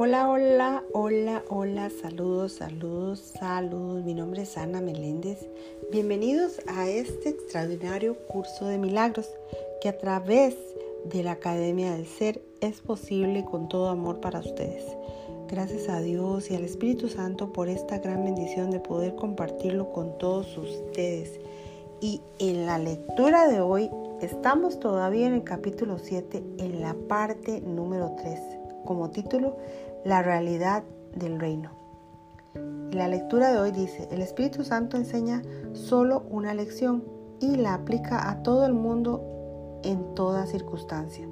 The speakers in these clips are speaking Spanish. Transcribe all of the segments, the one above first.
Hola, hola, hola, hola, saludos, saludos, saludos. Mi nombre es Ana Meléndez. Bienvenidos a este extraordinario curso de milagros que a través de la Academia del Ser es posible con todo amor para ustedes. Gracias a Dios y al Espíritu Santo por esta gran bendición de poder compartirlo con todos ustedes. Y en la lectura de hoy estamos todavía en el capítulo 7, en la parte número 3, como título la realidad del reino. La lectura de hoy dice, el Espíritu Santo enseña solo una lección y la aplica a todo el mundo en toda circunstancia.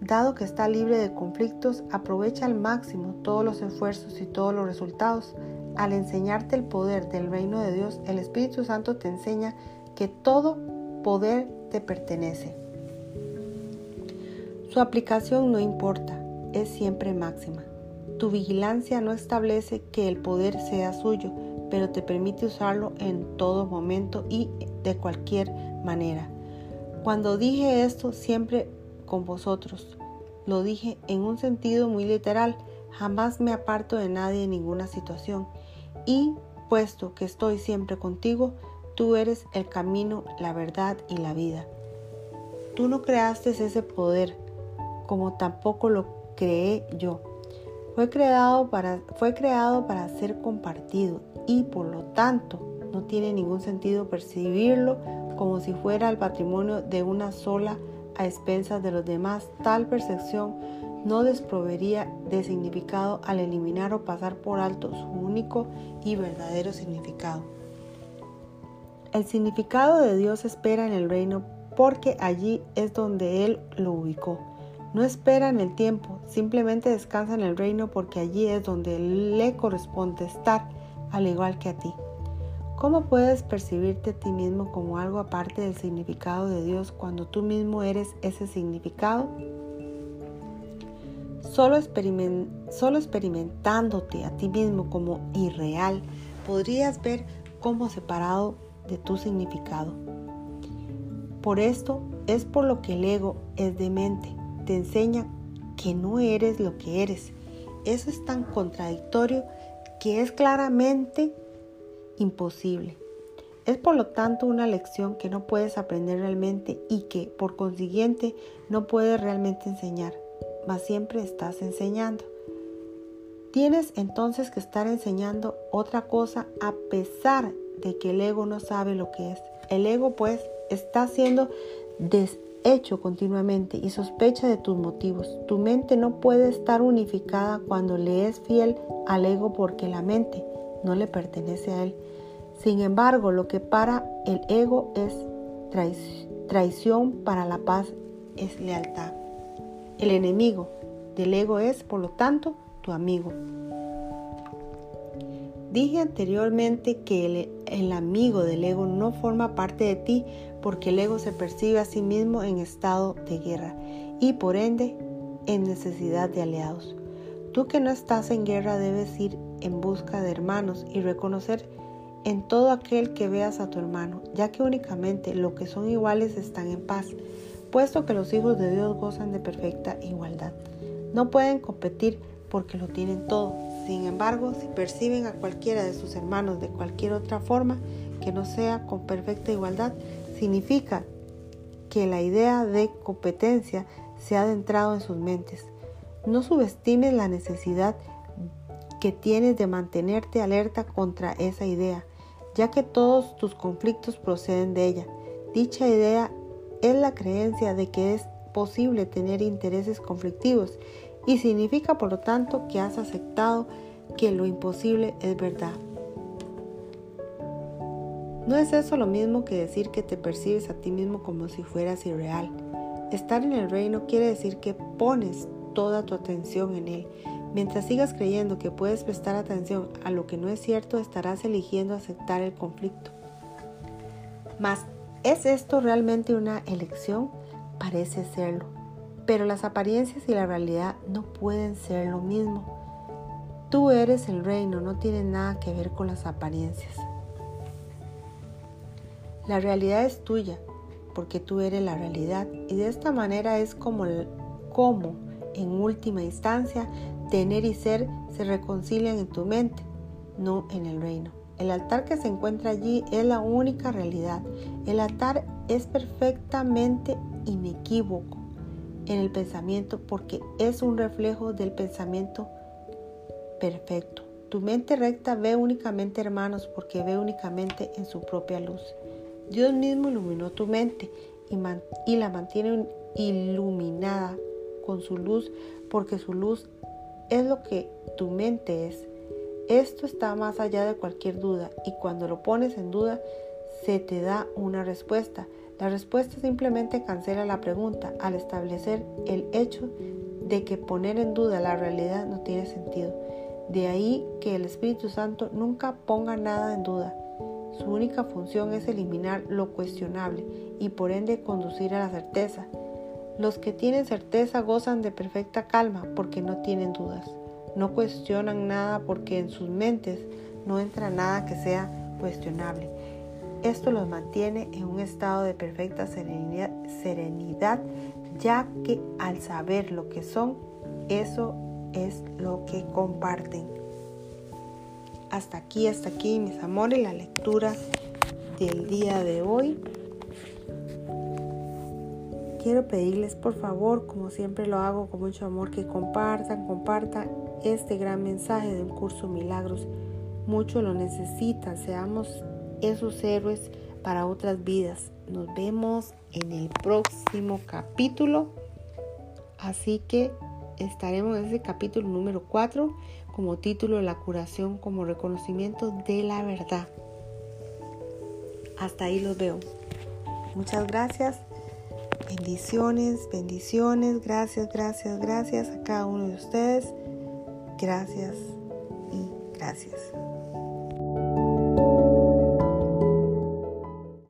Dado que está libre de conflictos, aprovecha al máximo todos los esfuerzos y todos los resultados. Al enseñarte el poder del reino de Dios, el Espíritu Santo te enseña que todo poder te pertenece. Su aplicación no importa, es siempre máxima. Tu vigilancia no establece que el poder sea suyo, pero te permite usarlo en todo momento y de cualquier manera. Cuando dije esto siempre con vosotros, lo dije en un sentido muy literal, jamás me aparto de nadie en ninguna situación. Y puesto que estoy siempre contigo, tú eres el camino, la verdad y la vida. Tú no creaste ese poder, como tampoco lo creé yo. Fue creado, para, fue creado para ser compartido y por lo tanto no tiene ningún sentido percibirlo como si fuera el patrimonio de una sola a expensas de los demás. Tal percepción no desproveería de significado al eliminar o pasar por alto su único y verdadero significado. El significado de Dios espera en el reino porque allí es donde Él lo ubicó. No espera en el tiempo, simplemente descansa en el reino porque allí es donde le corresponde estar, al igual que a ti. ¿Cómo puedes percibirte a ti mismo como algo aparte del significado de Dios cuando tú mismo eres ese significado? Solo, solo experimentándote a ti mismo como irreal, podrías ver cómo separado de tu significado. Por esto es por lo que el ego es demente te enseña que no eres lo que eres. Eso es tan contradictorio que es claramente imposible. Es por lo tanto una lección que no puedes aprender realmente y que por consiguiente no puedes realmente enseñar, mas siempre estás enseñando. Tienes entonces que estar enseñando otra cosa a pesar de que el ego no sabe lo que es. El ego pues está siendo des hecho continuamente y sospecha de tus motivos. Tu mente no puede estar unificada cuando le es fiel al ego porque la mente no le pertenece a él. Sin embargo, lo que para el ego es traición, para la paz es lealtad. El enemigo del ego es, por lo tanto, tu amigo. Dije anteriormente que el, amigo del ego no forma parte de ti porque el ego se percibe a sí mismo en estado de guerra y por ende en necesidad de aliados. Tú que no estás en guerra debes ir en busca de hermanos y reconocer en todo aquel que veas a tu hermano, ya que únicamente los que son iguales están en paz, puesto que los hijos de Dios gozan de perfecta igualdad. No pueden competir porque lo tienen todo. Sin embargo, si perciben a cualquiera de sus hermanos de cualquier otra forma que no sea con perfecta igualdad, significa que la idea de competencia se ha adentrado en sus mentes. No subestimes la necesidad que tienes de mantenerte alerta contra esa idea, ya que todos tus conflictos proceden de ella. Dicha idea es la creencia de que es posible tener intereses conflictivos y significa por lo tanto que has aceptado que lo imposible es verdad. No es eso lo mismo que decir que te percibes a ti mismo como si fueras irreal. Estar en el reino quiere decir que pones toda tu atención en él. Mientras sigas creyendo que puedes prestar atención a lo que no es cierto, estarás eligiendo aceptar el conflicto. Mas, ¿es esto realmente una elección? Parece serlo. Pero las apariencias y la realidad no pueden ser lo mismo. Tú eres el reino, no tiene nada que ver con las apariencias. La realidad es tuya, porque tú eres la realidad. Y de esta manera es como, como en última instancia, tener y ser se reconcilian en tu mente, no en el reino. El altar que se encuentra allí es la única realidad. El altar es perfectamente inequívoco en el pensamiento porque es un reflejo del pensamiento perfecto. Tu mente recta ve únicamente hermanos porque ve únicamente en su propia luz. Dios mismo iluminó tu mente y, la mantiene iluminada con su luz porque su luz es lo que tu mente es. Esto está más allá de cualquier duda y cuando lo pones en duda se te da una respuesta. La respuesta simplemente cancela la pregunta al establecer el hecho de que poner en duda la realidad no tiene sentido. De ahí que el Espíritu Santo nunca ponga nada en duda. Su única función es eliminar lo cuestionable y por ende conducir a la certeza. Los que tienen certeza gozan de perfecta calma porque no tienen dudas. No cuestionan nada porque en sus mentes no entra nada que sea cuestionable. Esto los mantiene en un estado de perfecta serenidad, serenidad, ya que al saber lo que son, eso es lo que comparten. Hasta aquí, hasta aquí, mis amores, la lectura del día de hoy. Quiero pedirles por favor, como siempre lo hago con mucho amor, que compartan, compartan este gran mensaje de un curso Milagros. Mucho lo necesitan, seamos esos héroes para otras vidas. Nos vemos en el próximo capítulo. Así que estaremos en ese capítulo número 4 como título La curación como reconocimiento de la verdad. Hasta ahí los veo. Muchas gracias. Bendiciones, bendiciones. Gracias, gracias, gracias a cada uno de ustedes. Gracias y gracias.